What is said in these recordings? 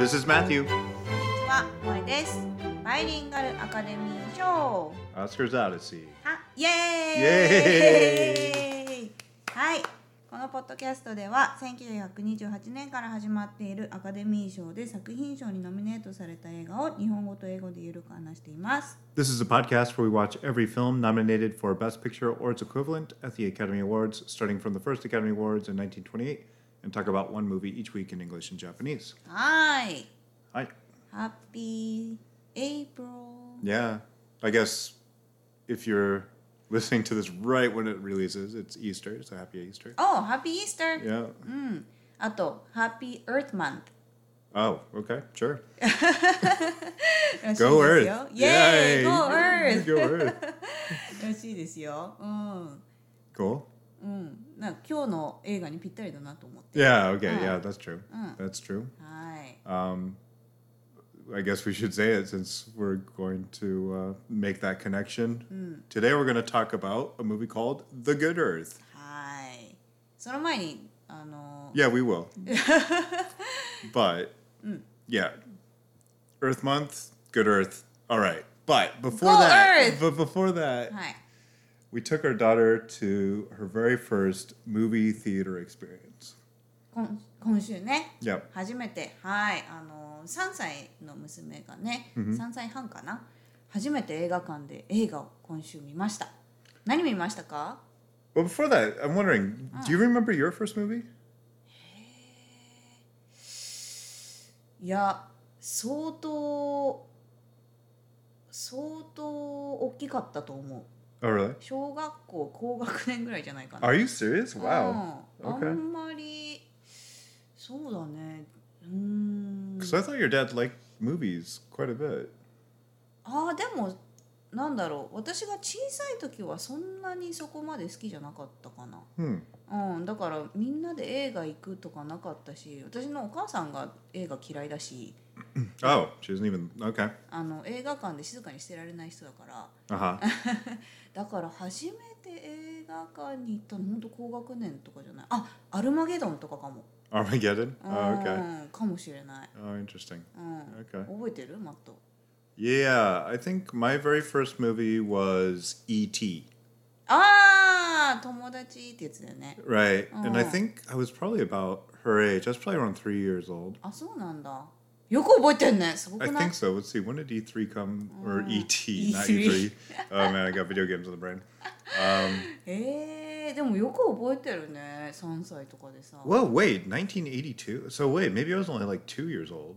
This is Matthew. こんにちは、萌です。バイリンガルアカデミー賞。 Oscar's Odyssey. は、イエーイイエはい。このポッドキャストでは1928年から始まっているアカデミー賞で作品賞にノミネートされた映画を日本語と英語でゆるく話しています。 This is a podcast where we watch every film nominated for Best Picture or its equivalent at the Academy Awards, starting from the first Academy Awards in 1928, and talk about one movie each week in English and Japanese. Hi. Hi. Happy April. Yeah. I guess if you're listening to this right when it releases, it's Easter. So happy Easter. Oh, happy Easter. Yeah. Mm. happy Earth Month. Oh, okay, sure. go Earth! Yay! Yay! Go Earth! go Earth! Mm. Cool. うん。なんか今日の映画にぴったりだなと思って。 Yeah, okay, Ah. yeah, that's true. Mm. That's true. はい。 Um, I guess we should say it since we're going to uh, make that connection. Today we're going to talk about a movie called The Good Earth. はい。その前に、あの、 Yeah, we will. but yeah, Earth Month, Good Earth. All right. But before Go that, Earth! but before that, はい。 We took our daughter to her very first movie theater experience. 今今週ね、Yep. 初めて、はい。あの、3歳の娘がね、3歳半かな。初めて映画館で映画を今週見ました。何見ましたか Well, before that, I'm wondering, do you remember your first movie? いや、相当、相当大きかったと思う。Oh, really? 小学校高学年ぐらいじゃないかな。Are you serious? う Wow. ん Okay. あんまりそうだねうーん Because I thought your dad liked movies quite a bit. ああでもなんだろう私が小さい時はそんなにそこまで好きじゃなかったかな Hmm. うんだからみんなで映画行くとかなかったし私のお母さんが映画嫌いだし Oh, she doesn't even. Okay. あの映画館で静かにしてられない人だから Uh huh. だから初めて映画館に行ったの本当高学年とかじゃないあアルマゲドンとかかも Armageddon. う Oh, okay. んかもしれない、Oh, interesting. うん、Okay. 覚えてるマット Yeah, I think my very first movie was E.T. ああ友達ってやつだよね Right. And I Oh. think I was probably about her age. I was probably around three years old. あそうなんだよく覚えてんねすご I くない think so. Let's see. When did E3 come? Or Oh, E.T., not E3. E3. oh, man, I got video games in the brain. Um, えー、でもよく覚えてるね3歳とかでさ whoa, wait. 1982? So, wait, maybe I was only like two years old.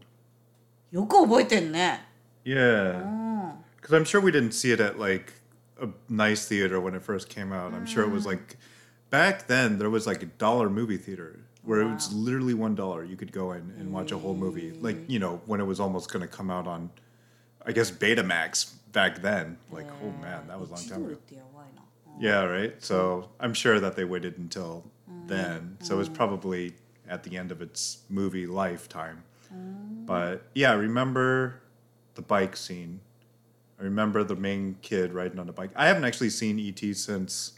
よく覚えてんね Yeah. うん Because I'm sure we didn't see it at like a nice theater when it first came out. I'm sure it was like back then there was like a dollar movie theater where wow. it was literally one dollar. You could go in and watch a whole movie, like you know when it was almost going to come out on, I guess Betamax back then. Like oh man, that was a long time ago. Yeah, right. So I'm sure that they waited until then. So it was probably at the end of its movie lifetime. But yeah, I remember the bike scene. I remember the main kid riding on a bike. I haven't actually seen ET since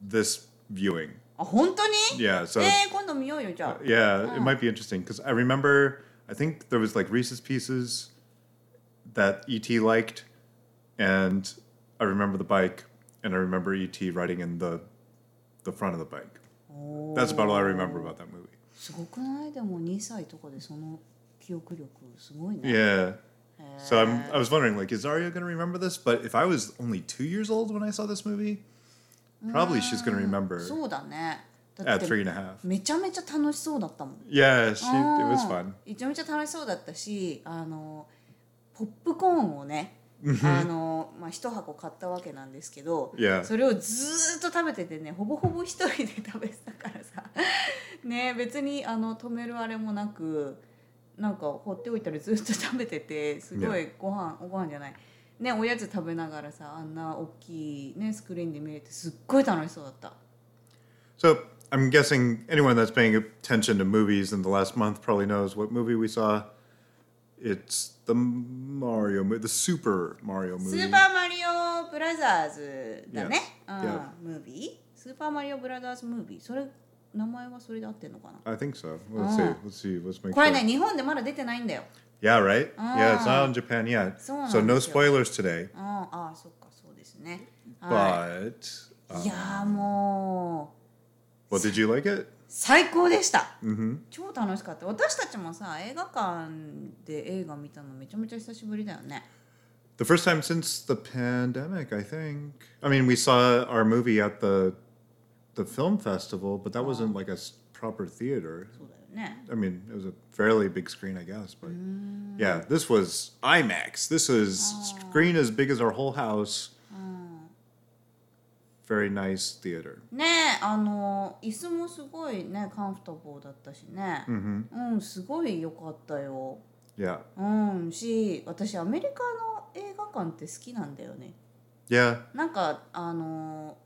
this viewing. あ本当に Yeah, so えー、今度見ようよじゃあ yeah, it might be interesting because I remember I think there was like Reese's Pieces that ET liked, and I remember the bike, and I remember ET riding in the the front of the bike. That's about all I remember about that movie. すごくないでも2歳とかでその記憶力すごいね Yeah. So I'm I was wondering like is Arya gonna remember this? But if I was only two years old when I saw this movie, probably she's gonna remember そうだね。だ at three and a half. めちゃめちゃ楽しそうだったもん。Yeah, she it was あ fun. ー。めちゃめちゃ楽しそうだったしあのポップコーンをねあの、まあ、一箱買ったわけなんですけど Yeah. それをずーっと食べててねほぼほぼ一人で食べてたからさ。ね別にあの止めるあれもなくなんか放っておいたらずっと食べててすごいご飯おご飯じゃないねおやつ食べながらさあんな大きいねスクリーンで見れてすっごい楽しそうだった。So I'm guessing anyone that's paying attention to movies in the last month probably knows what movie we saw. It's the Mario movie, the Super Mario ス movie. ーパーマリオブラザーズだね。Yes. うん Yeah. ムービースーパーマリオブラザーズムービーそれ名前はそれで合ってんのかな I think so. Let's see. Let's see. Let's make これ sure. ね日本でまだ出てないんだよ Yeah, right? Yeah, it's not Ah. in Japan yet. So So no なんですよ。 spoilers today. ああああそっかそうですねは But いいやーもう what did you like it? 最高でした、 Mm-hmm. 超楽しかった私たちもさ映画館で映画見たのめちゃめちゃ久しぶりだよね The first time since the pandemic, I think. I mean, we saw our movie at the the film festival, but that wasn't like a s- proper theater. ね I mean, it was a fairly big screen, I guess. But yeah, this was IMAX. This was screen as big as our whole house. Very nice theater. ねえあの椅子もすごいねカンフタボーだったしね Mm-hmm. うんすごい良かったよ Yeah. うんし私アメリカの映画館って好きなんだよね Yeah. なんかあの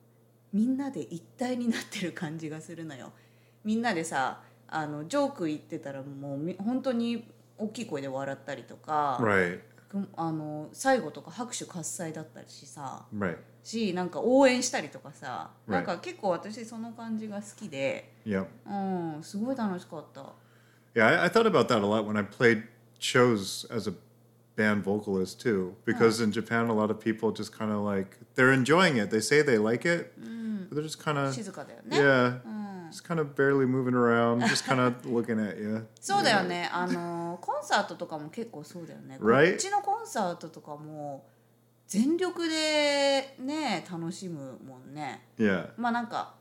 みんなで一体になってる感じがするのよみんなでさあのジョーク言ってたらもうみ本当に大きい声で笑ったりとか、Right. くあの最後とか拍手喝采だったりしさ Right. しなんか応援したりとかさ、Right. なんか結構私その感じが好きで、Yeah. うん、すごい楽しかった。Yeah, I, I thought about that a lot when I played shows as a band vocalist too. Because in Japan, a lot of people just kind of like they're enjoying it. They say they like it, but they're just kind of 静かだよね。yeah, うん、just kind of barely moving around, just kind of looking at you. そうだよね。あのコンサートとかも結構そうだよね。こ Right. っちのコンサートとかも全力でね楽しむもんね。Yeah, まあなんか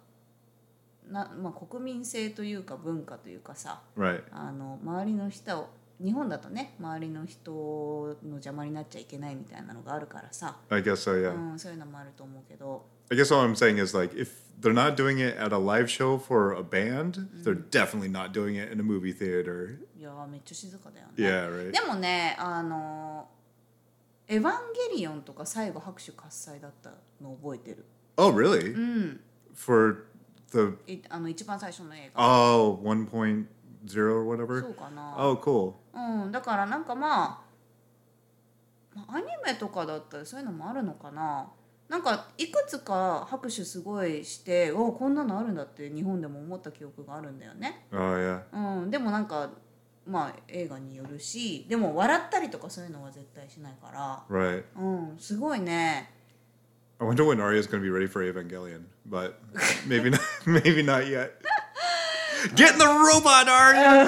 なまあ国民性というか文化というかさ、right. あの周りの人を日本だとね周りの人の邪魔になっちゃいけないみたいなのがあるからさ、I guess so. Yeah. うん、そういうのもあると思うけど。I guess all I'm saying is like if they're not doing it at a live show for a band, they're definitely not doing it in a movie theater. いやーめっちゃ静かだよね。 Yeah, right. でもねあの「エヴァンゲリオン」とか最後拍手喝采だったの覚えてる。 Oh, really? うん。 For the いあの一番最初の映画。 oh 1.0 or そ whatever. うかな。 Oh, cool. うんだからなんかまあ、まあ、アニメとかだったらそういうのもあるのかな。 なんかいくつか拍手すごいしておこんなのあるんだって日本でも思った記憶があるんだよね。Oh, yeah. うん、でもなんかまあ映画によるしでも笑ったりとかそういうのは絶対しないから、Right. うん、すごいね I wonder when Arya's going to be ready for Evangelion, but maybe not. Maybe not yet. Get in the robot, Arya.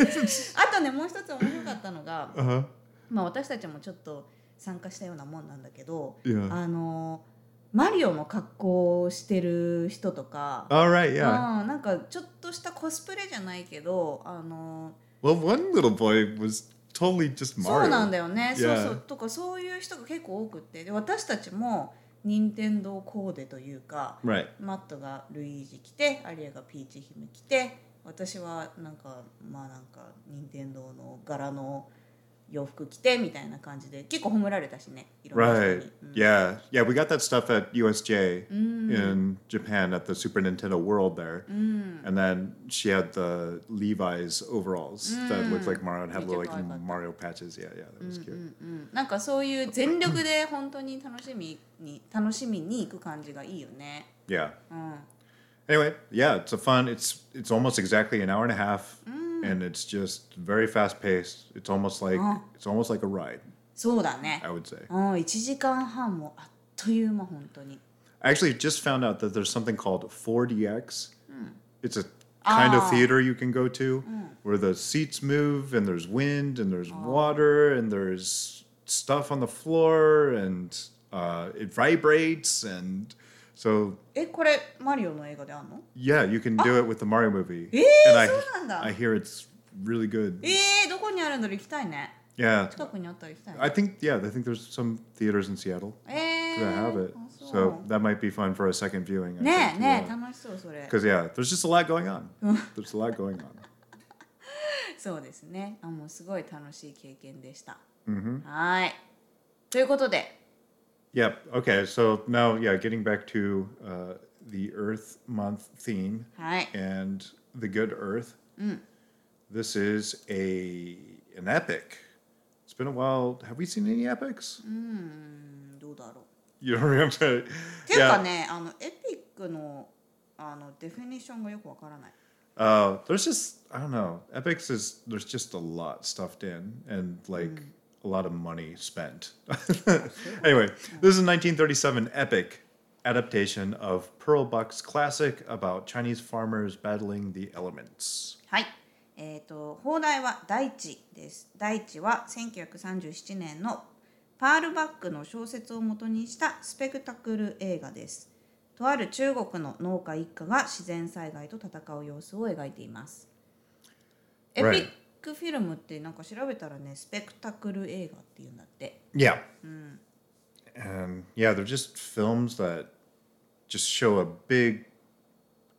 あとねもう一つ面白かったのが、Uh huh. まあ、私たちもちょっと参加したようなもんなんだけど、Yeah. あのマリオの格好をしてる人とか、right. Yeah. うん、なんかちょっとしたコスプレじゃないけどあの Well, one little boy was totally just そうなん Mario. だよね、Yeah. そうそうとかそういう人が結構多くってで私たちも任天堂コーデというか Right. マットがルイージ着てアリアがピーチ姫着て私はなんかまあなんか任天堂の柄の洋服着てみたいな感じで結構褒められたしね Right. Yeah. Yeah. We got that stuff at USJ Mm. in Japan at the Super Nintendo World there. Mm. And then she had the Levi's overalls that looked like Mario and had little like? Mario patches. Yeah. Yeah. That was cute. うんなんかそういう全力で本当に楽しみに楽しみに行く感じがいいよね。Yeah. うん、Anyway, yeah, it's a fun. It's it's almost exactly an hour and a half, and it's just very fast paced. It's almost like Oh. it's almost like a ride. そうだね I。would say. うん、1時間半もあっという間本当に。 I actually just found out that there's something called 4DX. It's a kind of Ah. theater you can go to where the seats move and there's wind and there's water and there's stuff on the floor and uh, it vibrates and so えこれマリオの映画であんの yeah, you can do it with the Mario movie. えー and I そうなんだ I hear it's really good. えー、どこにあるんだろう行きたいね。 Yeah. 近くにあったら行きたいね。 I think yeah, I think there's some theaters in Seattle え that ー、 have it. あそう So that might be fun for a second viewing. I ねえ think, ねえ yeah. 楽しそうそれ。 Because yeah, there's just a lot going on. there's a lot going on. そうですね。あもうすごい楽しい経験でした。 hmm はーい。ということで、 Yep. Okay. So now, yeah, getting back to uh, the Earth Month theme はい。 and the good Earth. This is a an epic. It's been a while. Have we seen any epics? うん、どうだろう。 You don't remember? っていうかね、あのエピックの あのデフィニッションがよくわからない Uh, there's just I don't know. Epics is there's just a lot stuffed in and like A lot of money spent. anyway, this is a 1937 epic adaptation of Pearl Buck's classic about Chinese farmers battling the elements. はいえー、と放題は「大地」です大地は1937年のパール・バックの小説を元にしたスペクタクル映画ですとある中国の農家一家が自然災害と戦う様子を描いていますエピ Right. ックフィルムってなんか調べたらねスペクタクル映画っていうんだって Yeah. And yeah, they're just films that just show a big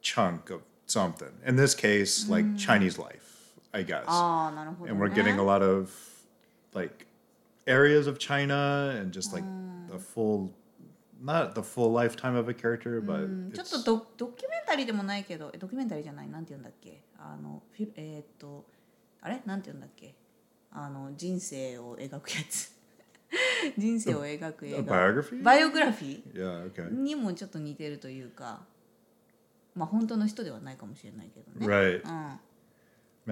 chunk of something. In this case, like Chinese life, I guess. ああなるほど、ね、and we're getting a lot of like areas of China and just like the full not the full lifetime of a character, but ちょっ it's, とドドキュメンタリーでもないけどえドキュメンタリーじゃないなんて言うんだっけあのフィルえーっとあれなんて言うんだっけあの人生を描くやつ人生を描く映画.バイオグラフィ.ーにもちょっと似てるというかまあ本当の人ではないかもしれないけどね Right. うん、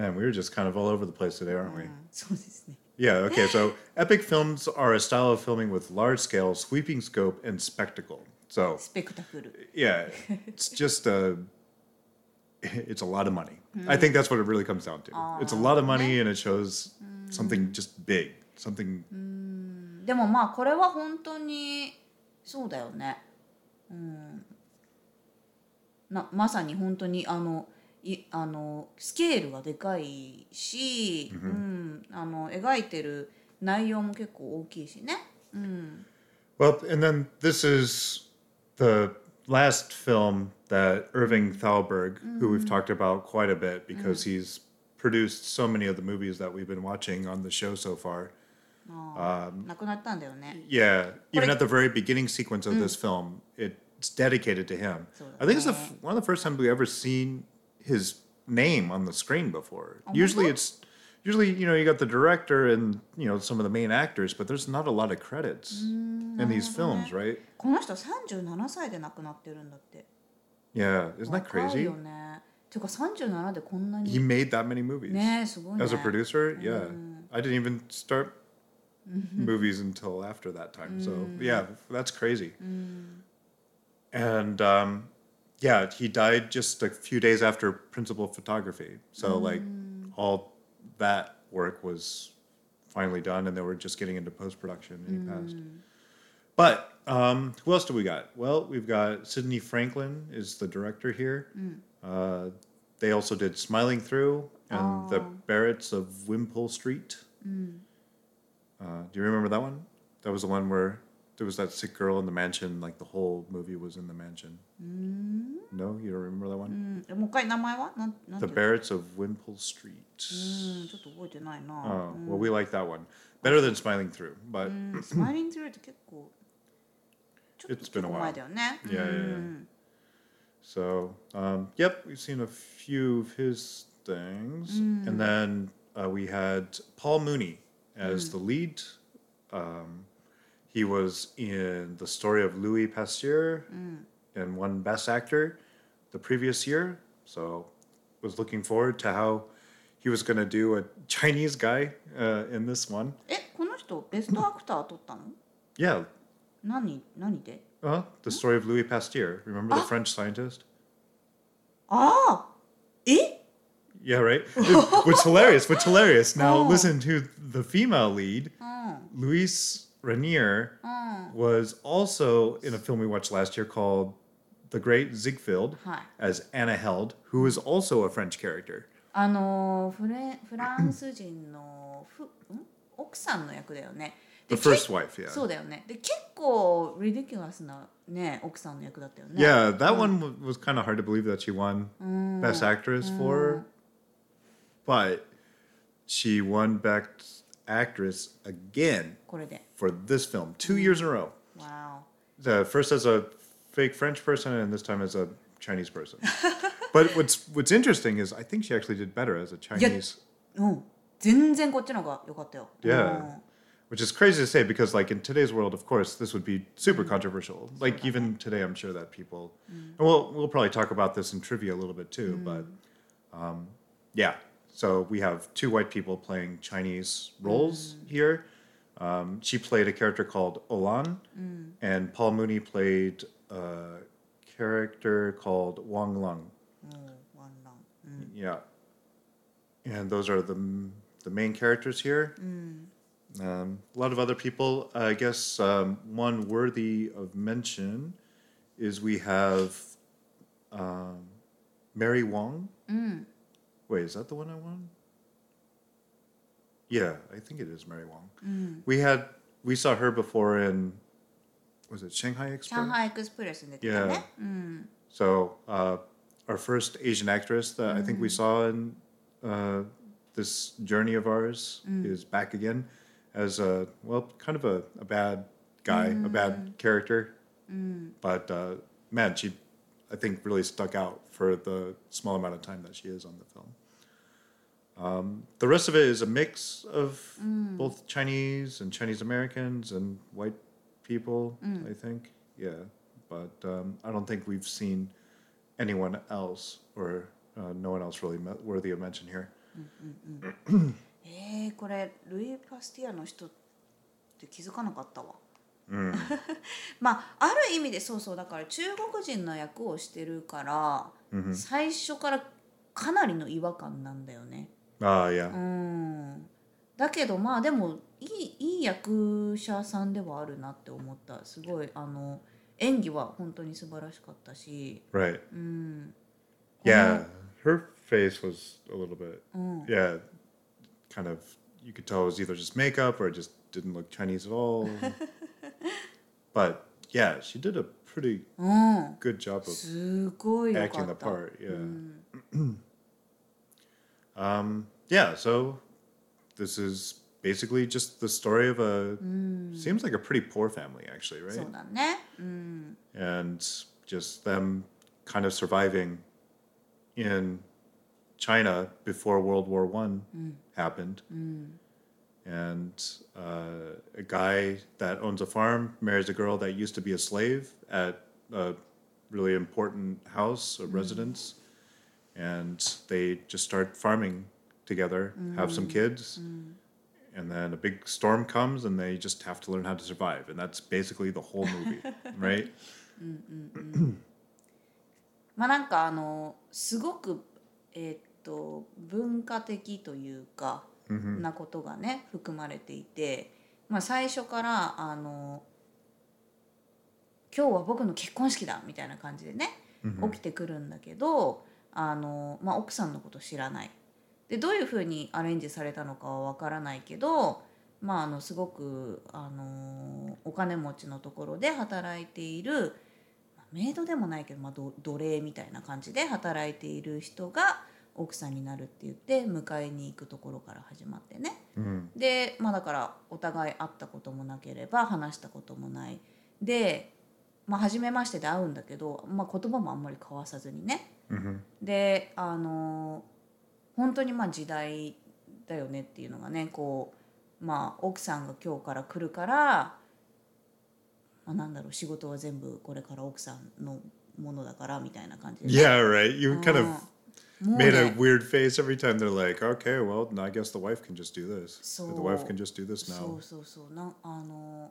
Man, we were just kind of all over the place today, aren't we? うんそうですね Yeah, okay. So epic films are a style of filming with large scale, sweeping scope, and spectacle. So スペクタクル yeah, it's just a it's a lot of money. I think that's what it really comes down to. It's a lot of money and it shows something just big, something でもまあこれは本当にそうだよね。うん、なまさに本当にあのいあのスケールがでかいし、うん、あの描いてる内容も結構大きいしね。うん、Well, and then this is the last film that Irving Thalberg, mm-hmm. who we've talked about quite a bit because mm-hmm. he's produced so many of the movies that we've been watching on the show so far. Um, yeah, even at the very beginning sequence of this film, it's dedicated to him. I think it's the, one of the first times we've ever seen his name on the screen before. Usually it's usually you know you got the director and you know some of the main actors, but there's not a lot of credits in these films, right? この人37歳で亡くなってるんだって。 Yeah, isn't that 若い crazy? よね。ていうか37でこんな He に made that many movies ねすごいね。 as a producer. Yeah, I didn't even start movies until after that time. So yeah, that's crazy. And um, yeah, he died just a few days after principal photography. So like all that work was finally done, and they were just getting into post production, and he passed. But um, who else do we got? Well, we've got Sidney Franklin is the director here. Uh, they also did Smiling Through and The Barretts of Wimpole Street. Uh, do you remember that one? That was the one where there was that sick girl in the mansion. Like the whole movie was in the mansion. Mm. No, you don't remember that one. Mm. The Barretts of Wimpole Street. Mm, うん、ちょっと覚えてないな。Oh, mm. we like that one better than Smiling Through, but. Mm, Smiling Through it's been a while. yeah. yeah. So, um, yep, we've seen a few of his things, and then uh, we had Paul Muni as the lead. Um, he was in the story of Louis Pasteur mm. and won Best Actor the previous year. So was looking forward to how he was going to do a Chinese guy uh, in this one. Eh, え、この人ベストアクター取ったの Yeah. 何何で Uh, the story of Louis Pasteur. Remember the ah. French scientist? ああえ Yeah, right? Which hilarious. Which hilarious. Now oh. listen to the female lead, うん Luise Rainer mm. was also in a film we watched last year called The Great Ziegfeld huh. as Anna Held, who is also a French character. Mm? The first wife, yeah. そうだよね。で結構 that mm. one was kind of hard to believe that she won mm. best actress for, but she won best actress again. これで。for this film two years in a row. Wow. The first as a fake French person, and this time as a Chinese person. but what's what's interesting is I think she actually did better as a Chinese. Oh, yeah. Oh. Which is crazy to say because, like in today's world, of course, this would be super mm. controversial. Like even today, I'm sure that people, mm. and we'll we'll probably talk about this in trivia a little bit too. Mm. But um, yeah, so we have two white people playing Chinese roles mm-hmm. here, um, she played a character called Olan, mm. and Paul Muni played a character called Wang Lung. Oh, mm, Wang Lung. Mm. Yeah. And those are the, the main characters here. Mm. Um, a lot of other people. I guess um, one worthy of mention is we have um, Mary Wong. Mm. Wait, is that the one I won? Yeah, I think it is Mary Wong. Mm. We had we saw her before in was it Shanghai Express? Shanghai Express. Yeah. Mm. So uh, our first Asian actress that I think we saw in uh, this journey of ours mm. is back again as a well, kind of a, a bad guy, a mm. bad character, mm. but uh, man, she I think really stuck out for the small amount of time that she is on the film. Um, the rest of it is a mix of both Chinese and Chinese Americans and white people, I think. Yeah, but um, I don't think we've seen anyone else or uh, no one else really me- worthy of mention here. えー、これルイ・パスティアの人って気づかなかったわ Mm. まあある意味でそうそうだから中国人の役をしてるから、 Mhm. 最初からかなりの違和感なんだよね Ah, yeah. うんだけどまあでもいいいい役者さんではあるなって思ったすごいあの演技は本当に素晴らしかったし Right. うん、Yeah, her face was a little bit, うん、yeah, kind of, you could tell it was either just makeup or it just didn't look Chinese at all. but yeah, she did a pretty うん、good job of acting っ the た part. Yeah. うん、Um, yeah, so this is basically just the story of a mm. seems like a pretty poor family actually, right? Mm. And just them kind of surviving in China before World War One mm. happened. Mm. And uh, a guy that owns a farm marries a girl that used to be a slave at a really important house, or mm. residence and they just start farming together, have some kids, and then a big storm comes, and they just have to learn how to survive, and that's basically the whole movie, right? まあなんかあのすごくえーっと文化的というか、なことがね含まれていて、まあ、最初からあの「今日は僕の結婚式だ」みたいな感じでね、起きてくるんだけどあの、まあ、奥さんのこと知らない。でどういうふうにアレンジされたのかはわからないけど、まあ、あのすごくあのお金持ちのところで働いているまあメイドでもないけど、まあ、ど奴隷みたいな感じで働いている人が奥さんになるって言って迎えに行くところから始まってね Mhm. でまあだからお互い会ったこともなければ話したこともないで、まあ、初めましてで会うんだけど、まあ、言葉もあんまり交わさずにね Mhm. であの本当にまあ時代だよねっていうのがねこうまあ奥さんが今日から来るから、まあ、なんだろう仕事は全部これから奥さんのものだからみたいな感じでね、Yeah, right. You kind of もう made a ね weird face every time they're like, okay, well, I guess the wife can just do this. So- the wife can just do this そ now. うそうそうなんあの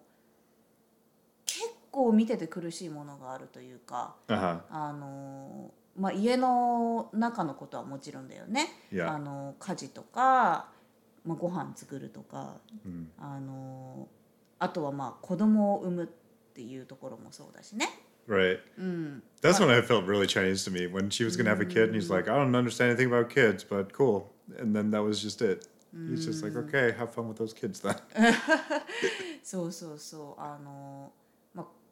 結構見てて苦しいものがあるというか Uh huh. あの、まあ、家の中のことはもちろんだよね、Yeah. あの家事とか、まあ、ご飯作るとか、Mm. あのあとはまあ子供を産むっていうところもそうだしね。Right. うん、That's when I felt really Chinese to me when she was gonna have a kid, and he's like, I don't understand anything about kids, but cool. And then that was just it. He's just like, okay, have fun with those kids then. そうそうそうあの、まあ、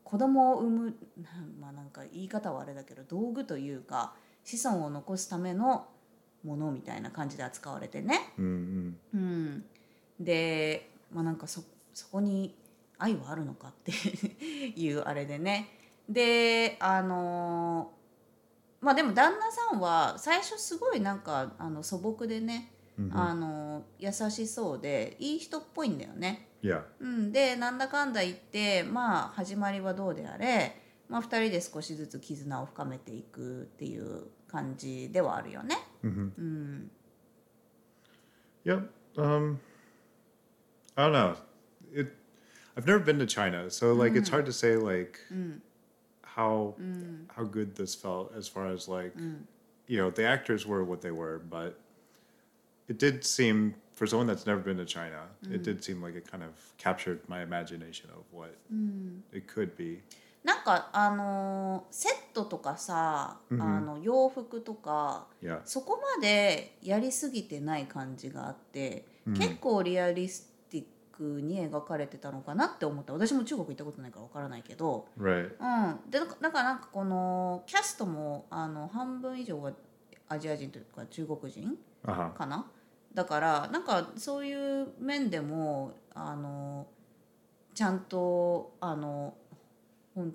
子供を産む まあなんか言い方はあれだけど道具というか子孫を残すためのものみたいな感じで扱われてね。Mm-hmm. うん、で、まあ、なんかそそこに愛はあるのかっていうあれでねであのまあでも旦那さんは最初すごいなんかあの素朴でね、あの優しそうでいい人っぽいんだよね。Yeah. Yeah. うん、でなんだかんだ言ってまあ始まりはどうであれ、まあ、2人で少しずつ絆を深めていくっていう感じではあるよね。 hmm うん、 Yep. Um, I don't know. It. I've never been to China, so like it's hard to say like how how good this felt as far as like you know the actors were what they were, but it did seem for someone that's never been to China, it did seem like it kind of captured my imagination of what it could be. なんかあのーセットとかさ、あの洋服とか Yeah. そこまでやりすぎてない感じがあって、結構リアリスティックに描かれてたのかなって思った私も中国行ったことないからわからないけど、Right. うん、でだからなんかこのキャストもあの半分以上はアジア人というか中国人 Uh huh. だからなんかそういう面でもあのちゃんとあのほん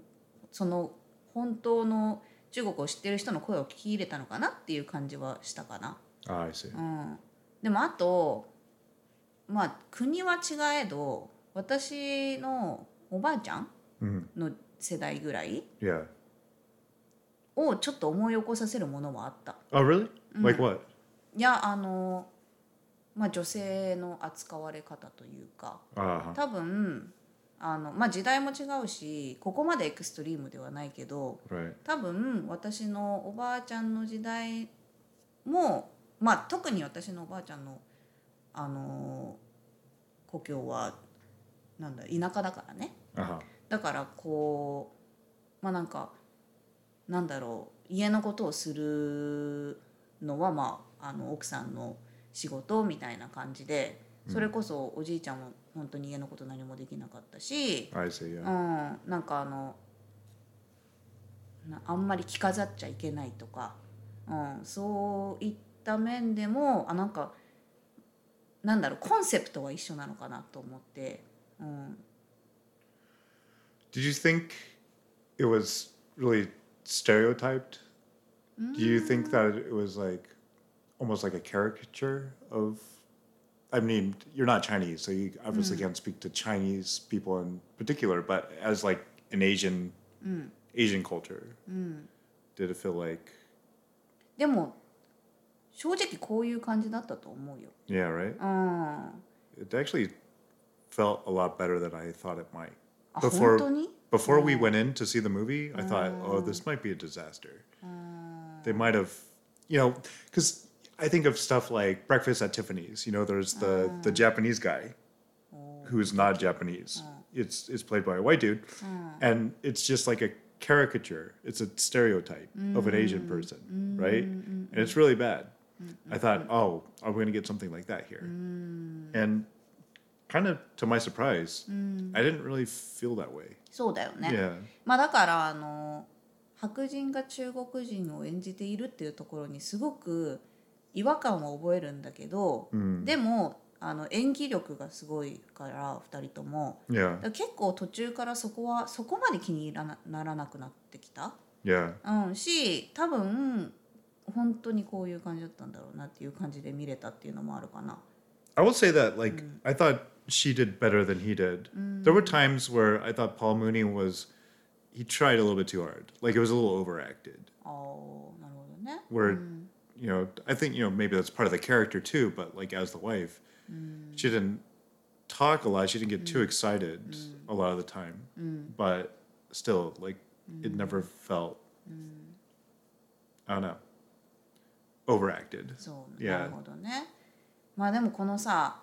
その本当の中国を知ってる人の声を聞き入れたのかなっていう感じはしたかな。Ah, I see. うん、でもあとまあ国は違えど私のおばあちゃん Mhm. の世代ぐらい Yeah. をちょっと思い起こさせるものはあった。Oh, really? Like what? いやあのまあ女性の扱われ方というか Uh. 多分あの、まあ、時代も違うしここまでエクストリームではないけど.多分私のおばあちゃんの時代も、まあ、特に私のおばあちゃんのあの故郷はなんだ田舎だからね Uh. だからこうまあなんかなんだろう家のことをするのはまああの奥さんの仕事みたいな感じでそれこそおじいちゃんも本当に家のこと何もできなかったし、see. う Yeah. ん、なんかあのなあんまり着飾っちゃいけないとか、うん、そういった面でもあなんかなんだろうコンセプトは一緒なのかなと思って、うん、Did you think it was really stereotyped? Do you think that it was like almost like a caricature of? I mean, you're not Chinese, so you obviously can't speak to Chinese people in particular. But as like an Asian Asian culture, did it feel like? でも正直こういう感じだったと思うよ。 Yeah, right. うん、 It actually felt a lot better than I thought it might. あ Before 本当に before we went in to see the movie, I thought, oh, this might be a disaster. They might have, you know, because I think of stuff like Breakfast at Tiffany's. You know, there's the the Japanese guy who's not Japanese. It's it's played by a white dude, and it's just like a caricature. It's a stereotype of an Asian person, right? And it's really bad. I thought, oh, are we going to get something like that here? And kind of to my surprise, I didn't really feel that way. そうだよね。 Yeah. まあだからあの白人が中国人を演じているっていうところにすごく 違和感を覚えるんだけど、でもあの演技力がすごいから2人とも Yeah. 結構途中からそこはそこまで気に入らなならなくなってきた、Yeah. うん、し多分本当にこういう感じだったんだろうなっていう感じで見れたっていうのもあるかな。I will say that, like, I thought she did better than he did. There were times where I thought Paul Mooney was, he tried a little bit too hard. Like, it was a little overacted. ああなるほどね。Where, you know, I think, you know, maybe that's part of the character too, but like, as the wife, she didn't talk a lot. She didn't get too excited a lot of the time. But still, like, it never felt, I don't know, overacted. そう、 Yeah. なるほどね。まあでもこのさ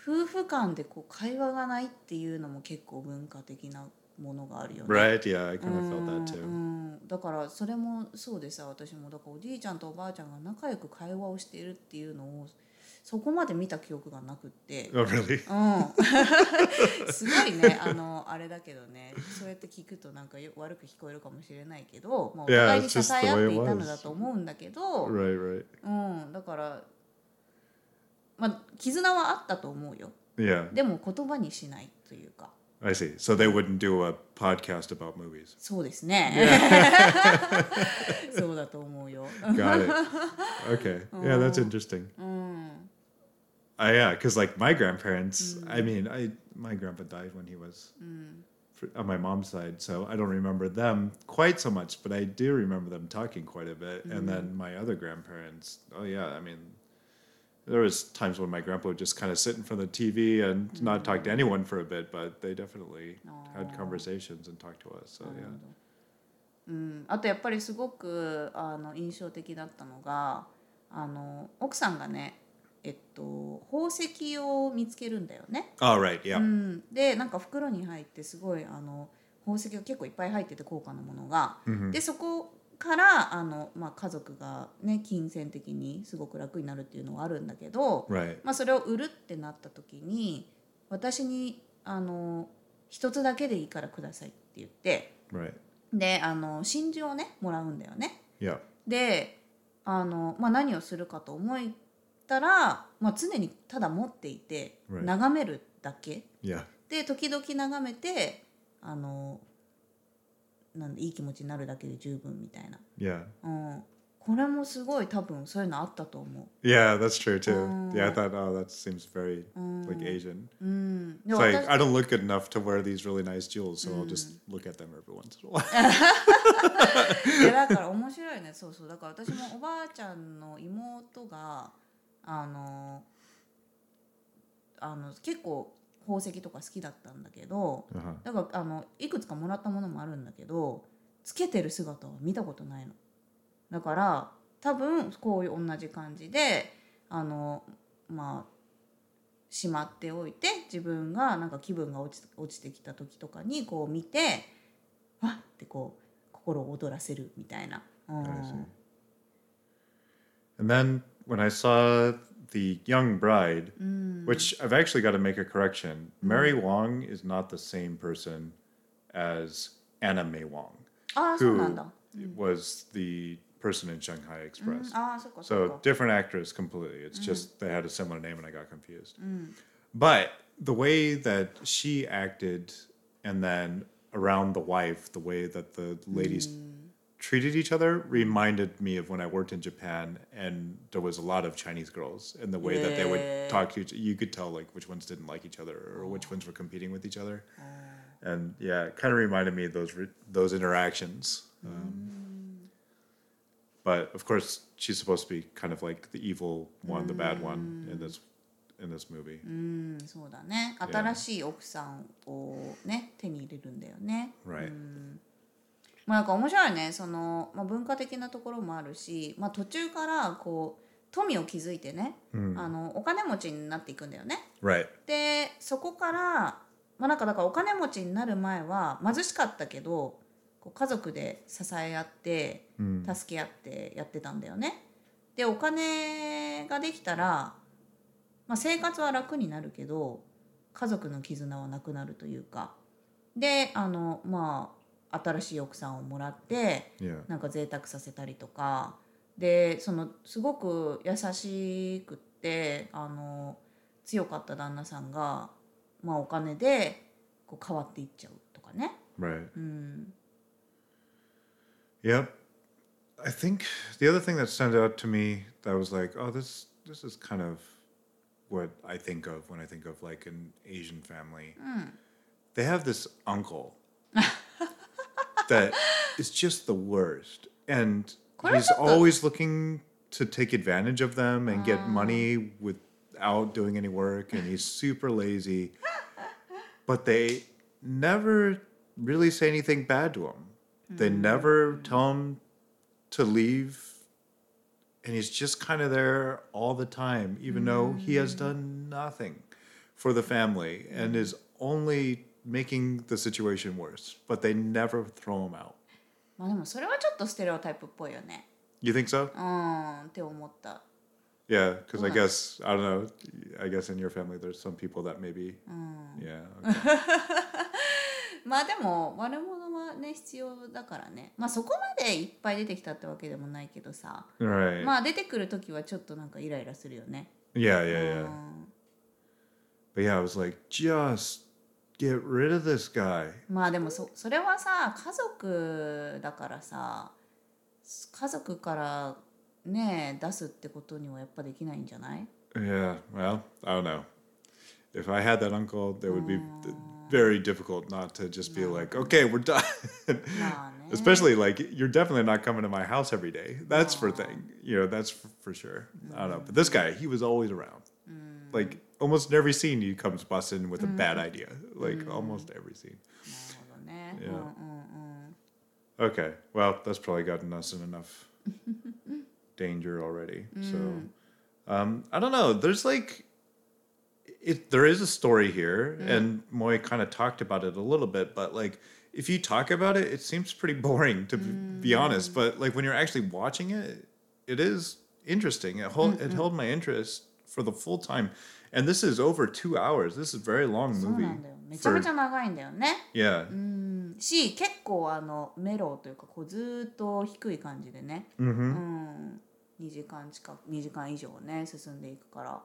夫婦間でこう会話がないっていうのも結構文化的な ものがあるよね。Right? Yeah, I kind of felt that う too. ん、だからそれもそうでさ私もだからおじいちゃんとおばあちゃんが仲良く会話をしているっていうのをそこまで見た記憶がなくって、Oh, really? うん、すごいねあのあれだけどねそうやって聞くとなんかよ悪く聞こえるかもしれないけど、まあ、お互いに支え合っていたの.だと思うんだけど、Right, right. うん、だから、まあ、絆はあったと思うよ Yeah, でも言葉にしないというか I see. So they wouldn't do a podcast about movies. そうですねそうだと思うよ Got it. Okay. Yeah, that's interesting. うん Uh, yeah, because like my grandparents, I mean, I my grandpa died when he was fr on my mom's side, so I don't remember them quite so much, but I do remember them talking quite a bit. And then my other grandparents, oh yeah, I mean, there was times when my grandpa would just kind of sit in front of the TV and not talk to anyone for a bit, but they definitely had conversations and talked to us. So yeah. うん、あとやっぱりすごくあの印象的だったのがあの奥さんがね、えっと、宝石を見つけるんだよね。All right, yeah. うん、でなんか袋に入ってすごいあの宝石が結構いっぱい入ってて高価なものが、でそこからあの、まあ、家族がね金銭的にすごく楽になるっていうのはあるんだけど.まあ、それを売るってなった時に私にあの一つだけでいいからくださいって言って.であの真珠をねもらうんだよね。であの、まあ、何をするかと思ったら、まあ、常にただ持っていて.眺めるだけ。で時々眺めてあのなんでいい気持ちになるだけで十分みたいな、Yeah. うん、これもすごい多分そういうのあったと思 Yeah, that's true too. Yeah, I thought, oh, that seems very like Asian. It's like 私 I don't look good enough to wear these really nice jewels, so I'll just look at them every once in a while. いやだから面白いねそうそうだから私もおばあちゃんの妹があのあの結構宝石とか好きだったんだけど Uh-huh. だからあのいくつかもらったものもあるんだけどつけてる姿は見たことないのだから多分こういう同じ感じであのまあしまっておいて自分がなんか気分が落ち落ちてきた時とかにこう見てわっってこう心を躍らせるみたいな。うん. And then when I saw the young bride, mm. which I've actually got to make a correction. Mm. Mary Wong is not the same person as Anna May Wong, oh, who mm. was the person in Shanghai Express. Oh, so, so different actress completely. It's mm. just they had a similar name and I got confused. But the way that she acted and then around the wife, the way that the ladies treated each other reminded me of when I worked in Japan and there was a lot of Chinese girls and the way that they Yeah. would talk to each you could tell like which ones didn't like each other or which ones were competing with each other. And yeah, it kind of reminded me of those re- those interactions. Um, but of course, she's supposed to be kind of like the evil one, the bad one in this in this movie. うんそうだね新しい奥さんをね手に入れるんだよね。 Right. まあなんか面白いね。その、まあ、文化的なところもあるし、まあ、途中からこう富を築いてね、あのお金持ちになっていくんだよね。でそこからまあなんかだからお金持ちになる前は貧しかったけどこう家族で支え合って助け合ってやってたんだよね。でお金ができたら、まあ、生活は楽になるけど家族の絆はなくなるというか。であのまあ新しい奥さんをもらって Yeah. なんか贅沢させたりとかでそのすごく優しくってあの強かった旦那さんが、まあ、お金でこう変わっていっちゃうとかね。Right. うん、Yep. I think the other thing that stood out to me that was like, oh, this this is kind of what I think of when I think of like an Asian family. They have this uncle that is just the worst. And he's always looking to take advantage of them and get ah. money without doing any work. And he's super lazy. But they never really say anything bad to him. They hmm. never tell him to leave. And he's just kind of there all the time, even though he has hmm. done nothing for the family and hmm. is only making the situation worse. But they never throw him out. まあでもそれはちょっとステレオタイプっぽいよね。 You think so? うんって思った。 Yeah, because I Yeah. guess, I don't know, I guess in your family there's some people that maybe. Yeah. okay. まあでも悪者はね必要だからねまあそこまでいっぱい出てきたってわけでもないけどさ right. まあ出てくる時はちょっとなんかイライラするよね。 yeah, yeah, う yeah. ん But yeah, I was like, just get rid of this guy. まあでもそそれはさ家族だからさ家族からね出すってことにはやっぱできないんじゃない Yeah, well, I don't know. If I had that uncle, that would be very difficult not to just be like, okay, we're done. まあね Especially like you're definitely not coming to my house every day. That's for thing. You know, that's for, for sure. I don't know. But this guy, he was always around. Like almost every scene he comes busting with a mm. bad mm-hmm. idea. Like mm. almost every scene. Yeah. Okay. Well, that's probably gotten us in enough danger already. Mm. So um, I don't know. There's like it there is a story here mm. and Moy kind of talked about it a little bit, but like if you talk about it, it seems pretty boring to be mm. honest, but like when you're actually watching it, it is interesting. It hold, mm-hmm. it held my interest for the full time and this is over two hours. This is a very long そう movie. なんだよめちゃめちゃ長いんだよね Yeah. うんし結構あのメロというかこうずーっと低い感じでね、 hmm うん、2時間近く2時間以上ね進んでいくから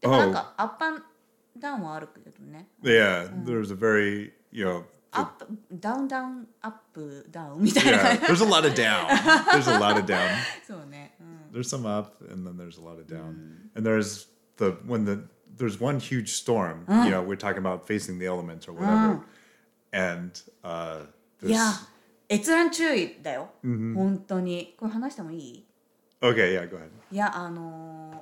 でもなんかアップアンダウンはあるけどね Yeah. There's a very you know. アップダウンダウンアップダウンみたいな Yeah, there's a lot of down. There's a lot of down. そうね、うん、 There's some up, and then there's a lot of down. And there's the when the there's one huge storm. You know, we're talking about facing the elements or whatever. And uh, い this. や閲覧注意だよ、本当にこれ話してもいい Okay, yeah, go ahead. いやあのー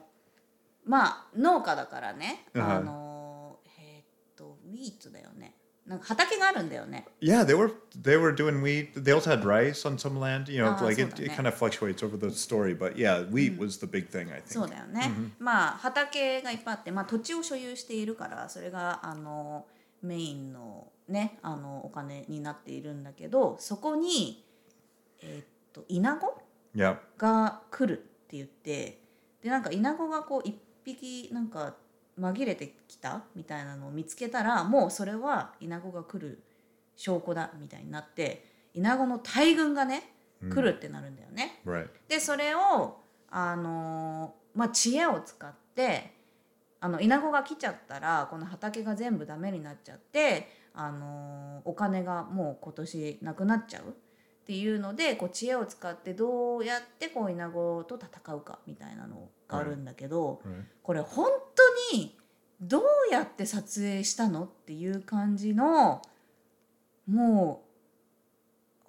まあ農家だからね、はいあのーえーっとウィートだよね なんか畑があるんだよね Yeah, they were they were doing wheat. They also had rice on some land. You know, Ah, like it, it kind of fluctuates over the story. But yeah, wheat was the big thing. I think. そうだよね、まあ畑がいっぱいあって、まあ、土地を所有しているからそれがあのメインのねあのお金になっているんだけどそこにえーっとイナゴ.が来るって言ってでなんかイナゴがこう一匹なんか紛れてきたみたいなのを見つけたらもうそれはイナゴが来る証拠だみたいになってイナゴの大群がね来るってなるんだよね。Right. でそれをあのーまあ知恵を使ってあのイナゴが来ちゃったらこの畑が全部ダメになっちゃってあのーお金がもう今年なくなっちゃうっていうのでこう知恵を使ってどうやってこうイナゴと戦うかみたいなのがあるんだけど.これ本当にどうやって撮影したのっていう感じのも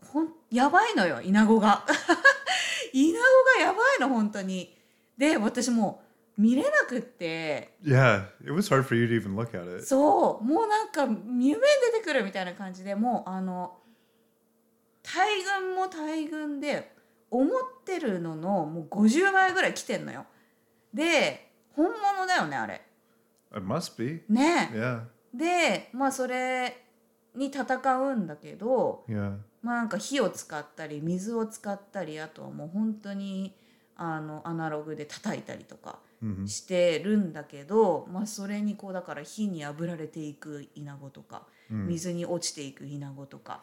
うほんやばいのよイナゴが イナゴがやばいの本当にで私もう見れなくって Yeah, it was hard for you to even look at it. そうもうなんか夢に出てくるみたいな感じでもうあの大群も大群で思ってるののもう50倍ぐらい来てんのよで本物だよねあれ It must be. ね Yeah. でまあそれに戦うんだけど Yeah. まあなんか火を使ったり水を使ったりあとはもう本当にあのアナログで叩いたりとか Mhm. してるんだけど、まあ、それにこうだから火にあぶられていくイナゴとか、水に落ちていくイナゴとか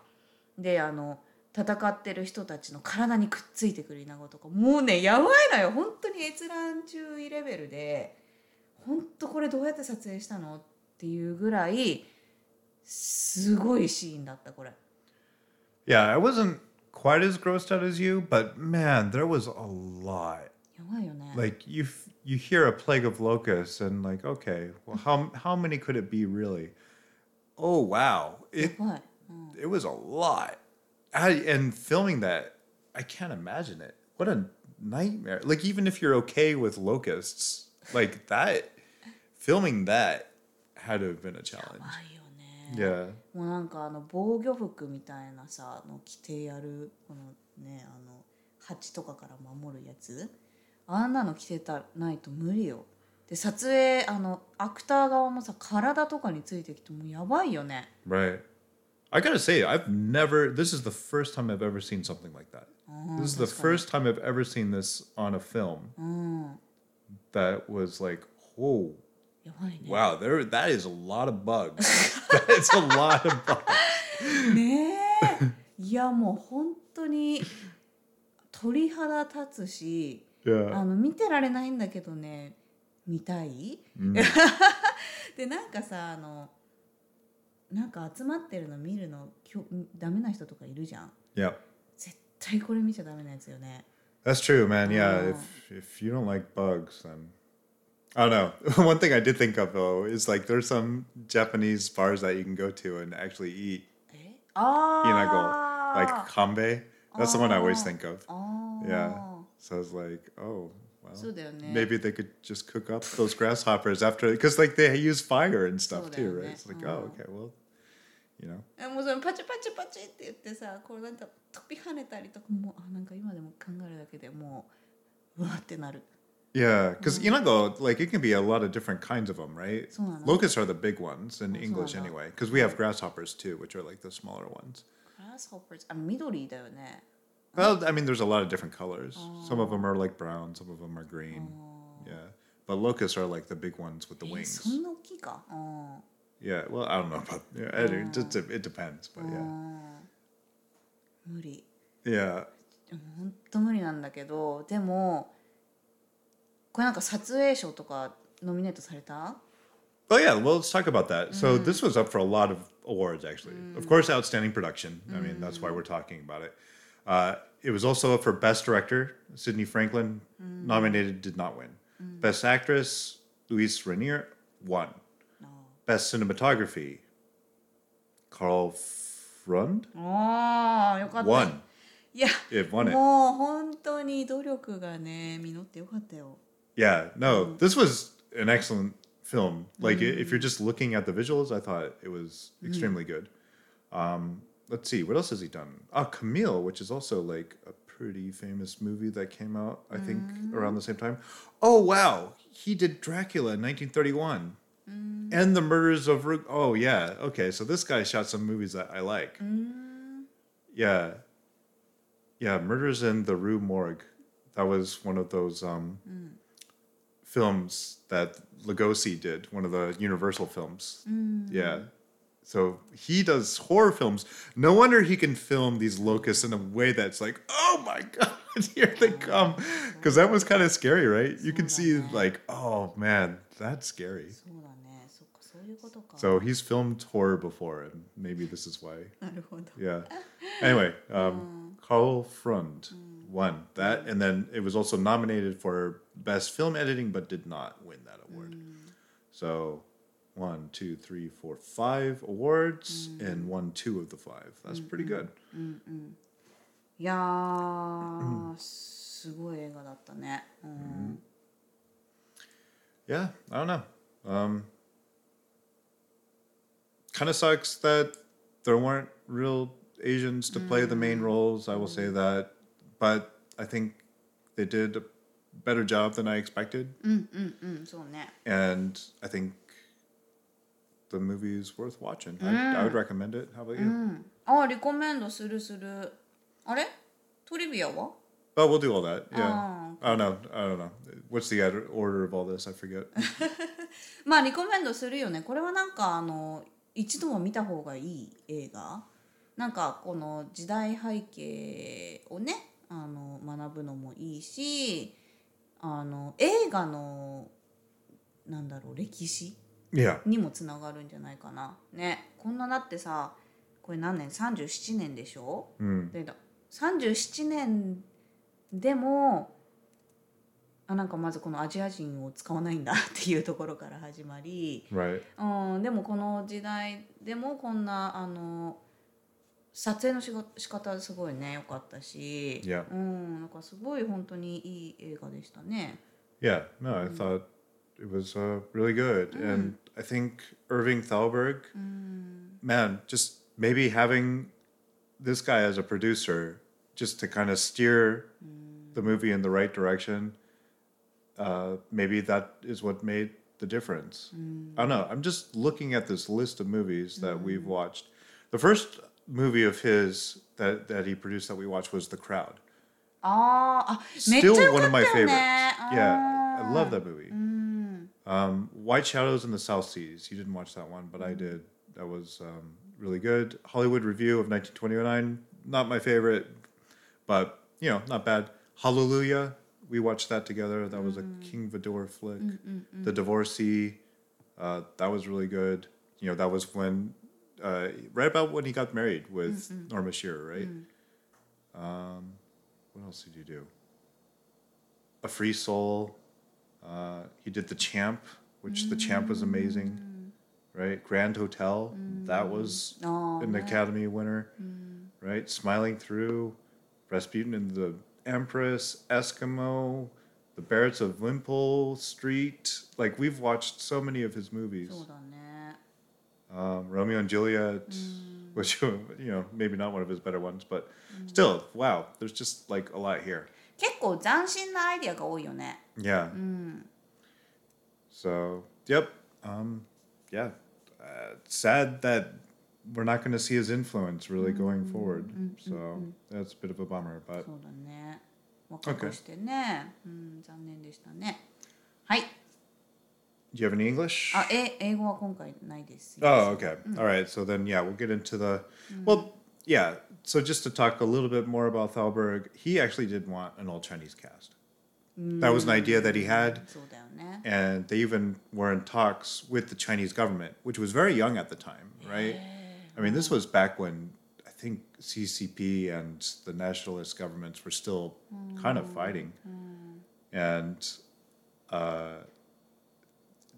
であの戦ってる人たちの体にくっついてくるイナゴとかもうねやばいのよ本当に閲覧注意レベルで本当これどうやって撮影したのっていうぐらいすごいシーンだったこれ。Yeah, I wasn't quite as grossed out as you, but man, there was a lot. Like you, you hear a plague of locusts, and like, okay, well, how how many could it be really? Oh wow, や it it was a lot. I, and filming that, I can't imagine it. What a nightmare! Like even if you're okay with locusts, like that, filming that had to have been a や challenge. Yeah. もうなんかあの防御服みたいなさの着てやるこのねあの蜂とかから守るやつあんなの着てたないと無理よで撮影あのアクター側もさ体とかについてきてもうやばいよね Right. I gotta say, I've never. This is the first time I've ever seen something like that. this is the first time I've ever seen this on a film うん that was like, oh やばいね wow, there that is a lot of bugs. that is a lot of bugs. ねえいやもう本当に鳥肌立つし Yeah. あの見てられないんだけどね見たい、でなんかさあの なんか集まってるの見るのきょダメな人とかいるじゃん Yeah. 絶対これ見ちゃダメなやつよね That's true, man. Yeah. Oh. If if you don't like bugs, then I don't know. One thing I did think of though is like there's some Japanese bars that you can go to and actually eat えああ inago, like kambe. That's the one I always think of. あー Yeah. So I was like, oh, well, そうだよね maybe they could just cook up those grasshoppers after because like they use fire and stuff そうだよ too, ね。 right? It's like, うん。 oh, okay, well, you know. えもうそのパチパチパチって言ってさこうなんか飛び跳ねたりとかもうあなんか今でも考えるだけでもううわってなる Yeah, because inago, like it can be a lot of different kinds of them, right? そうなの Locusts are the big ones in Oh, English そうなんだ。 anyway, because we have grasshoppers too, which are like the smaller ones. グラスホッパーズあ緑だよね Well, I mean, there's a lot of different colors. Some of them are like brown, some of them are green. Yeah, but locusts are like the big ones with the え wings. そんな大きいかうん Yeah, well, I don't know about yeah, I don't, just, it depends, but yeah. 無理 Yeah. でもほんと無理なんだけどでもこれなんか撮影賞とかノミネートされた Oh yeah, well let's talk about that. So mm. this was up for a lot of awards actually. Mm. Of course, outstanding production. I mean that's why mm. we're talking about it. Uh, it was also up for best director. Sidney Franklin nominated did not win. Best actress Luise Rainer, won. Best Cinematography, Carl Freund ah, One. won. It won it. Yeah, no, this was an excellent film. Like, mm-hmm. if you're just looking at the visuals, I thought it was mm-hmm. extremely good. Um, let's see, what else has he done? Ah, Camille, which is also like a pretty famous movie that came out, I think, around the mm. same time. Oh, wow, he did Dracula in 1931. Mm. And the murders of oh yeah okay so this guy shot some movies that I like. Mm. Yeah. Yeah murders in the Rue Morgue that was one of those um, mm. films that Lugosi did, one of the Universal films. Yeah. So he does horror films. No wonder he can film these locusts in a way that's like, oh my God, here they come. Because that was kind of scary, right? You can see, like, oh man, that's scary. So he's filmed horror before, and maybe this is why. Yeah. Anyway, um, Carl Freund won that, and then it was also nominated for Best Film Editing, but did not win that award. So one, two, three, four, five awards, and won two of the five. That's pretty good. いやーすごい映画だったねうん Yeah, I don't know. Um, kind of sucks that there weren't real Asians to play the main roles. I will say that, but I think they did a better job than I expected, うんそうね and I think the movie is worth watching. I, I would recommend it. How about you? あリコメンドするする あれ？トリビアは？But we'll do all that. Yeah. Oh, I don't know. I don't know. What's the order of all this? I forget. まあリコメンドするよねこれはなんかあの一度も見た方がいい映画なんかこの時代背景をねあの学ぶのもいいしあの映画のなんだろう歴史？Yeah. にもつながるんじゃないかなねこんなだってさこれ何年？37年でしょ、でだ37年でもあなんかまずこのアジア人を使わないんだっていうところから始まり.うん、でもこの時代でもこんなあの撮影のしが仕方すごいね良かったし、Yeah. うん、なんかすごい本当にいい映画でしたね。Yeah, no, I thought it was uh, really good. And I think Irving Thalberg, man, just maybe having this guy as a producer just to kind of steer the movie in the right direction. Uh, maybe that is what made the difference. Mm. I don't know. I'm just looking at this list of movies that mm. we've watched. The first movie of his that, that he produced that we watched was The Crowd. Oh, still one of my favorites. Yeah, I love that movie. Mm. Um, White Shadows in the South Seas. You didn't watch that one, but I did. That was um, really good. Hollywood Review of 1929. Not my favorite, but you know, not bad. Hallelujah. We watched that together. That was a King Vidor flick. Mm, mm, mm. The Divorcee. Uh, that was really good. You know, that was when uh, right about when he got married with Norma Shearer, right? Um, what else did you do? A Free Soul. Uh, he did The Champ, which The Champ was amazing, right? Grand Hotel, that was あー an ね Academy winner, right? Smiling Through, Rasputin and the Empress, Eskimo, The Barretts of Wimpole Street. Like we've watched so many of his movies. そうだね Um, Romeo and Juliet, which you know maybe not one of his better ones, but still, wow. There's just like a lot here. 結構斬新なアイディアが多いよね Yeah. So yep. Um, yeah. Uh, sad that we're not going to see his influence really going forward. So that's a bit of a bummer, but そうだね若くしてね、うん残念でしたねはい do you have any English? あえ英語は今回ないです Oh, okay. All right. So then, yeah, we'll get into the. Well, yeah. So just to talk a little bit more about Thalberg, he actually did want an all Chinese cast. That was an idea that he had, そうだよね and they even were in talks with the Chinese government, which was very young at the time, right? I mean, this was back when I think CCP and the nationalist governments were still mm. kind of mm. fighting, mm. and uh,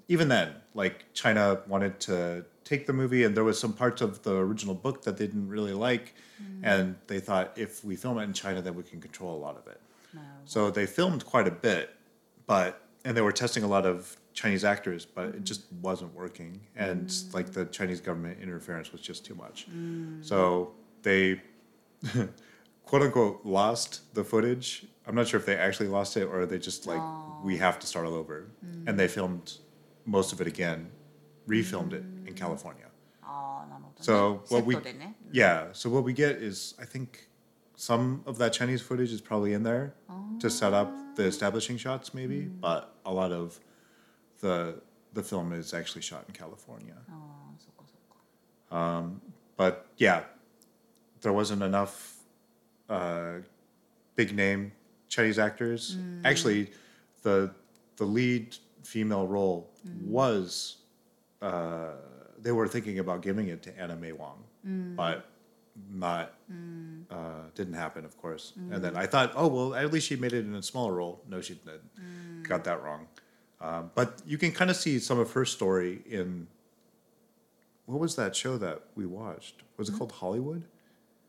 even then, like China wanted to take the movie, and there was some parts of the original book that they didn't really like, mm. and they thought if we film it in China, then we can control a lot of it. No. So they filmed quite a bit, but and they were testing a lot of Chinese actors, but it just wasn't working, and mm. like the Chinese government interference was just too much. Mm. So they, quote unquote, lost the footage. I'm not sure if they actually lost it or they just like Aww. we have to start all over, mm. and they filmed most of it again, refilmed it in California. So what we yeah, so what we get is I think some of that Chinese footage is probably in there to set up the establishing shots maybe, but a lot of the the film is actually shot in California. Ah, um, but yeah, there wasn't enough uh, big name Chinese actors. Mm. Actually, the the lead female role mm. was uh, they were thinking about giving it to Anna May Wong, mm. but not mm. uh, didn't happen, of course. Mm. And then mm. I thought, oh well, at least she made it in a smaller role. No, she did. Mm. Got that wrong. Um, but you can kind of see some of her story in what was that show that we watched? Was it called Hollywood?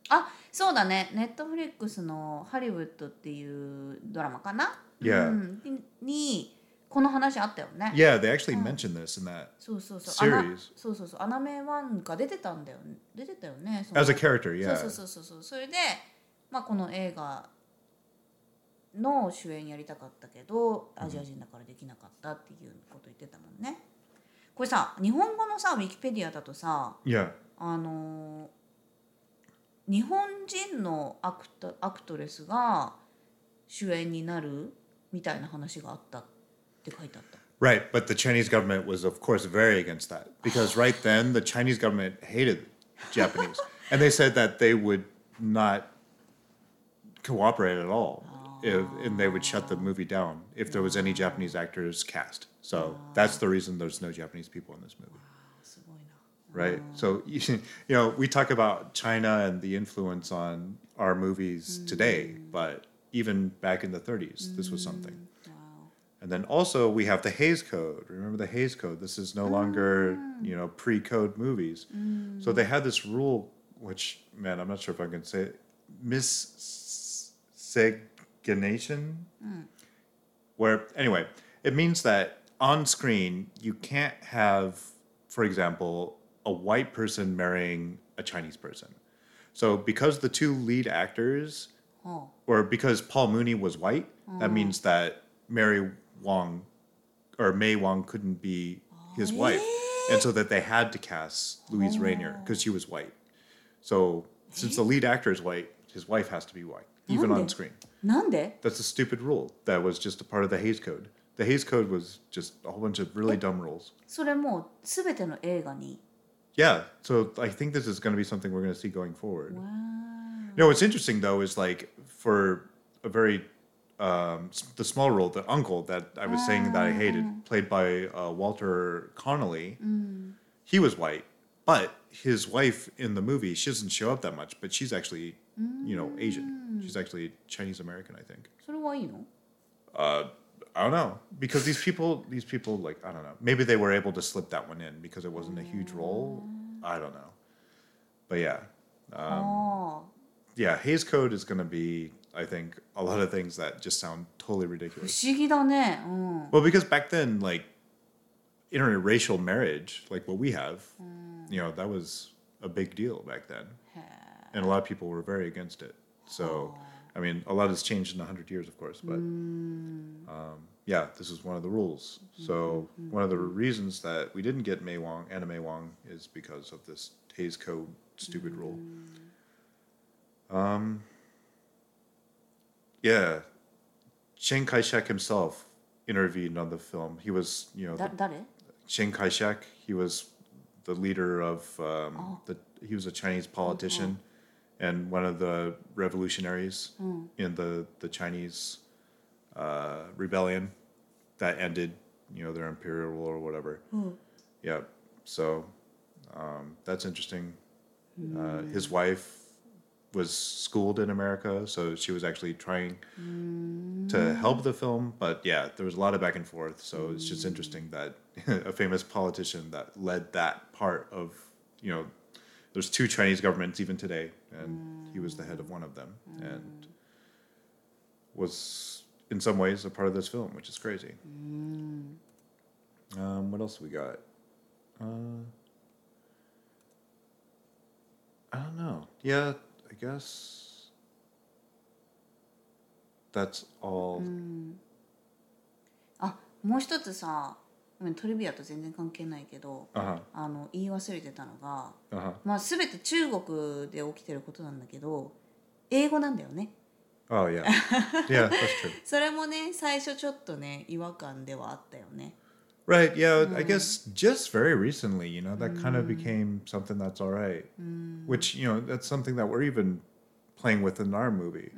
あそうだねネットフリックスの「ハリウッド」っていうドラマかな、 Yeah. うん、にこの話あったよね Yeah, they actually mentioned this in that そうそうそうアナ Series そうそうそうアナメワンが出てたんだよ出てたよねその as a character. Yeah. そうそうそうそうそれで、まあ、この映画 の主演やりたかったけどアジア人だからできなかったっていうこと言ってたもんねこれさ日本語のさウィキペディアだとさ Yeah. あのー日本人のアクトアクトレスが主演になるみたいな話があったって書いてあった。Right, but the Chinese government was, of course, very against that because right then the Chinese government hated Japanese, and they said that they would not cooperate at all, if, and they would shut the movie down if there was any Japanese actors cast. So that's the reason there's no Japanese people in this movie. Wow. Right. So you know, we talk about China and the influence on our movies mm. today, but even back in the 30s, mm. this was something. Mm, and then also we have the Hays Code. Remember the Hays Code? This is no ah. longer, you know, pre-code movies. Mm. So they had this rule, which man, I'm not sure if I can say it, miss miscegenation, mm. where anyway, it means that on screen you can't have, for example, a white person marrying a Chinese person. So because the two lead actors, oh. or because Paul Muni was white, that mm. means that Mary Wong or May Wong couldn't be his oh, wife. And so that they had to cast Luise Rainer because oh. she was white. So since the lead actor is white, his wife has to be white, even on screen. Nande? That's a stupid rule. That was just a part of the Hays Code. The Hays Code was just a whole bunch of really dumb rules. Yeah, so I think this is going to be something we're going to see going forward. Wow. You know, what's interesting though is like for a very um, the small role, the uncle that I was saying that I hated, played by uh, Walter Connolly, he was white, but his wife in the movie, she doesn't show up that much, but she's actually, you know, Asian. Mm. She's actually Chinese American, I think. So do I you know? Uh, I don't know because these people, these people, like I don't know. Maybe they were able to slip that one in because it wasn't a huge role. I don't know, but yeah, um, oh. yeah. Hays Code is gonna be, I think, a lot of things that just sound totally ridiculous. Well, because back then, like interracial marriage, like what we have, mm. you know, that was a big deal back then, and a lot of people were very against it. So, I mean, a lot has changed in a hundred years, of course, but um, yeah, this is one of the rules. So, one of the reasons that we didn't get May Wong, Anna May Wong, is because of this Hays Code stupid rule. Um, yeah, Chiang Kai shek himself intervened on the film. He was, you know, だ the, 誰 Chiang Kai shek, he was the leader of, um, Oh. the, he was a Chinese politician and one of the revolutionaries in the, the Chinese uh, rebellion that ended, you know, their imperial rule or whatever. Yeah. So um, that's interesting. Uh, his wife was schooled in America, so she was actually trying to help the film. But yeah, there was a lot of back and forth. So it's just interesting that a famous politician that led that part of, you know, there's two Chinese governments even today, and he was the head of one of them, and was in some ways a part of this film, which is crazy. Um, what else we got? Uh, I don't know. Yeah, I guess that's all. あもう一つさごめん トリビアと全然関係ないけど Uh huh. あの言い忘れてたのが、Uh huh. まあ、全て中国で起きてることなんだけど英語なんだよね Oh yeah. yeah, that's true. それもね最初ちょっとね違和感ではあったよね Right. Yeah. I guess just very recently, you know, that kind of became something that's all right. Which you know, that's something that we're even playing with in our movie.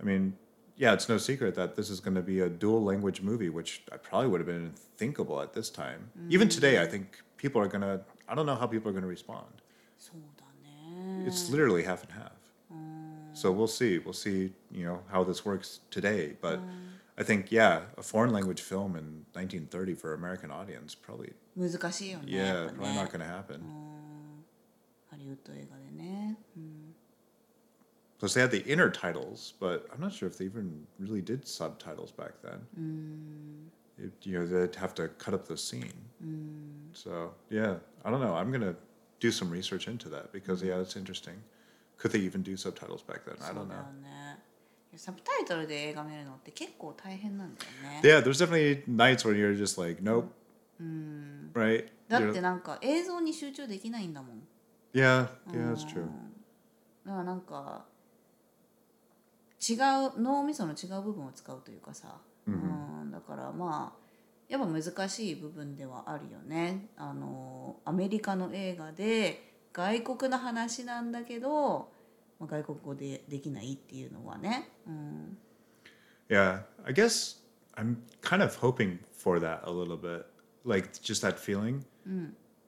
I mean, yeah, it's no secret that this is going to be a dual language movie, which I probably would have been unthinkable at this time. Even today, I think people are going to. I don't know how people are going to respond. そうだね It's literally half and half. So we'll see. We'll see, you know, how this works today. But I think, yeah, a foreign language film in 1930 for American audience probably, 難しいよね yeah, やっぱ probably ね not going to happen. ハリウッド映画でね、うん、 Plus, they had the inner titles, but I'm not sure if they even really did subtitles back then. It, you know, they'd have to cut up the scene. So, yeah, I don't know. I'm going to do some research into that because, yeah, it's interesting. Could they even do subtitles back then? I そう don't だよ know. ねいやサブタイトルで映画見るのって結構大変なんだよね Yeah, there's definitely nights where you're just like, nope. Right? だ You're- ってなんか映像に集中できないんだもん Yeah, yeah, that's true. だからなんか 違う脳みその違う部分を使うというかさ、うん、だからまあやっぱ難しい部分ではあるよねあのアメリカの映画で外国の話なんだけど、まあ、外国語でできないっていうのはね、うん、Yeah, I guess I'm kind of hoping for that a little bit. Like just that feeling.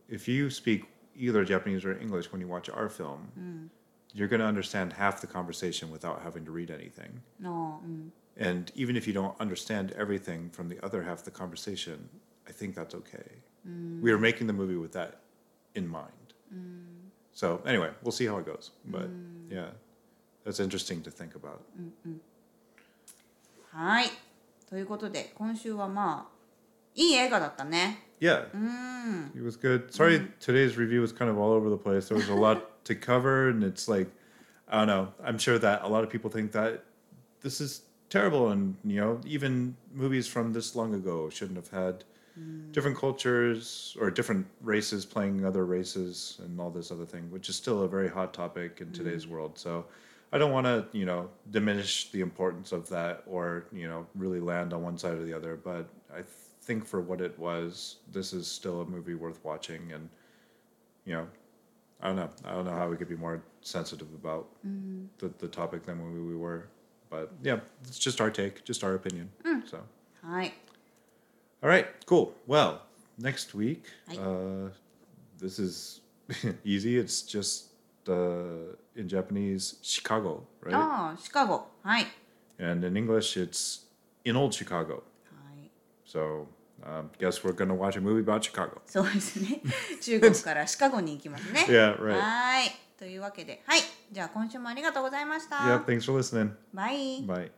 If you speak either Japanese or English when you watch our film, you're going to understand half the conversation without having to read anything. のうん、 And even if you don't understand everything from the other half of the conversation, I think that's okay. We are making the movie with that in mind. So, anyway, we'll see how it goes. But yeah, that's interesting to think about. はいということで今週はまあいい映画だったね Yeah, うん it was good. Sorry, today's review was kind of all over the place. There was a lot to cover, and it's like, I don't know. I'm sure that a lot of people think that this is terrible, and you know, even movies from this long ago shouldn't have had mm. different cultures or different races playing other races and all this other thing, which is still a very hot topic in today's mm. world. So. I don't want to, you know, diminish the importance of that or, you know, really land on one side or the other. But I think for what it was, this is still a movie worth watching. And, you know, I don't know. I don't know how we could be more sensitive about mm. the, the topic than we, we were. But yeah, it's just our take, just our opinion. Mm. So. All right. All right. Cool. Well, next week, uh, this is easy. It's just uh, in Japanese, Chicago, right? Oh, Chicago. Hi. And in English, it's in old Chicago. Hi. So um, guess we're gonna watch a movie about Chicago. そうですね中国からシカゴに行きますね Yeah, right. はーいというわけではいじゃあ今週もありがとうございました Yeah, thanks for listening. バイ Bye.